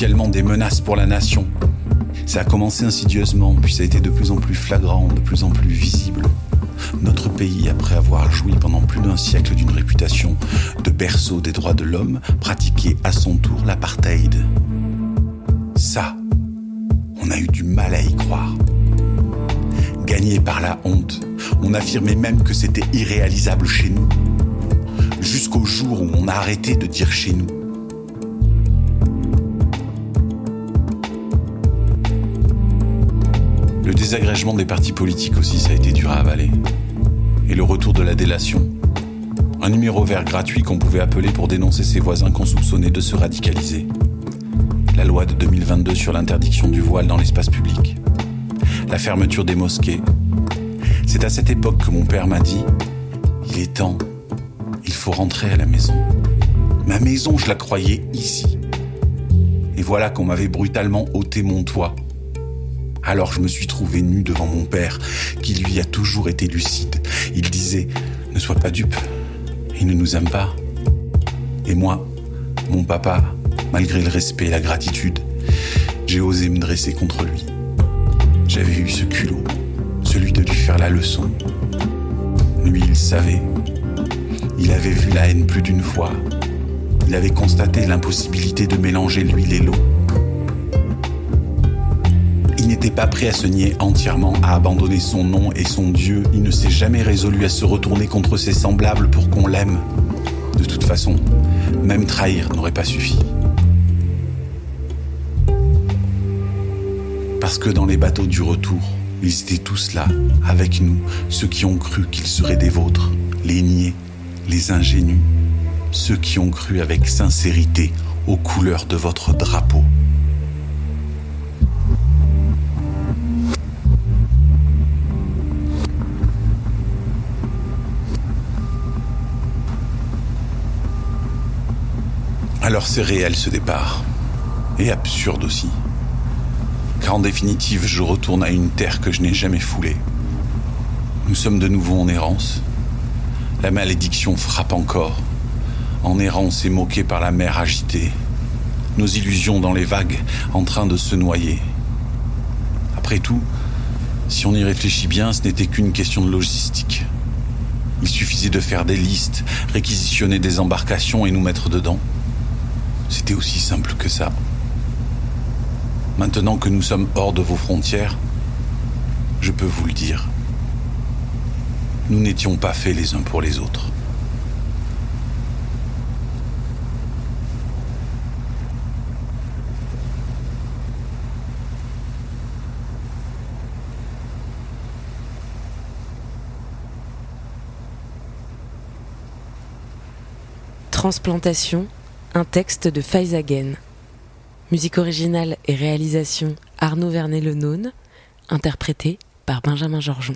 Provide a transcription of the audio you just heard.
potentiellement des menaces pour la nation. Ça a commencé insidieusement, puis ça a été de plus en plus flagrant, de plus en plus visible. Notre pays, après avoir joui pendant plus d'un siècle d'une réputation de berceau des droits de l'homme, pratiquait à son tour l'apartheid. Ça, on a eu du mal à y croire. Gagné par la honte, on affirmait même que c'était irréalisable chez nous. Jusqu'au jour où on a arrêté de dire chez nous. Le désagrégement des partis politiques aussi, ça a été dur à avaler. Et le retour de la délation. Un numéro vert gratuit qu'on pouvait appeler pour dénoncer ses voisins qu'on soupçonnait de se radicaliser. La loi de 2022 sur l'interdiction du voile dans l'espace public. La fermeture des mosquées. C'est à cette époque que mon père m'a dit Il est temps, il faut rentrer à la maison. Ma maison, je la croyais ici. Et voilà qu'on m'avait brutalement ôté mon toit alors je me suis trouvé nu devant mon père, qui lui a toujours été lucide. Il disait Ne sois pas dupe, il ne nous aime pas. Et moi, mon papa, malgré le respect et la gratitude, j'ai osé me dresser contre lui. J'avais eu ce culot, celui de lui faire la leçon. Lui, il savait. Il avait vu la haine plus d'une fois. Il avait constaté l'impossibilité de mélanger l'huile et l'eau n'était pas prêt à se nier entièrement, à abandonner son nom et son Dieu. Il ne s'est jamais résolu à se retourner contre ses semblables pour qu'on l'aime. De toute façon, même trahir n'aurait pas suffi. Parce que dans les bateaux du retour, ils étaient tous là, avec nous, ceux qui ont cru qu'ils seraient des vôtres, les niais, les ingénus, ceux qui ont cru avec sincérité aux couleurs de votre drapeau. Alors c'est réel ce départ. Et absurde aussi. Car en définitive, je retourne à une terre que je n'ai jamais foulée. Nous sommes de nouveau en errance. La malédiction frappe encore. En errance et moquée par la mer agitée. Nos illusions dans les vagues en train de se noyer. Après tout, si on y réfléchit bien, ce n'était qu'une question de logistique. Il suffisait de faire des listes, réquisitionner des embarcations et nous mettre dedans. C'était aussi simple que ça. Maintenant que nous sommes hors de vos frontières, je peux vous le dire. Nous n'étions pas faits les uns pour les autres. Transplantation un texte de Faizagen. Musique originale et réalisation Arnaud Vernet-Lenaune, interprété par Benjamin Georgeon.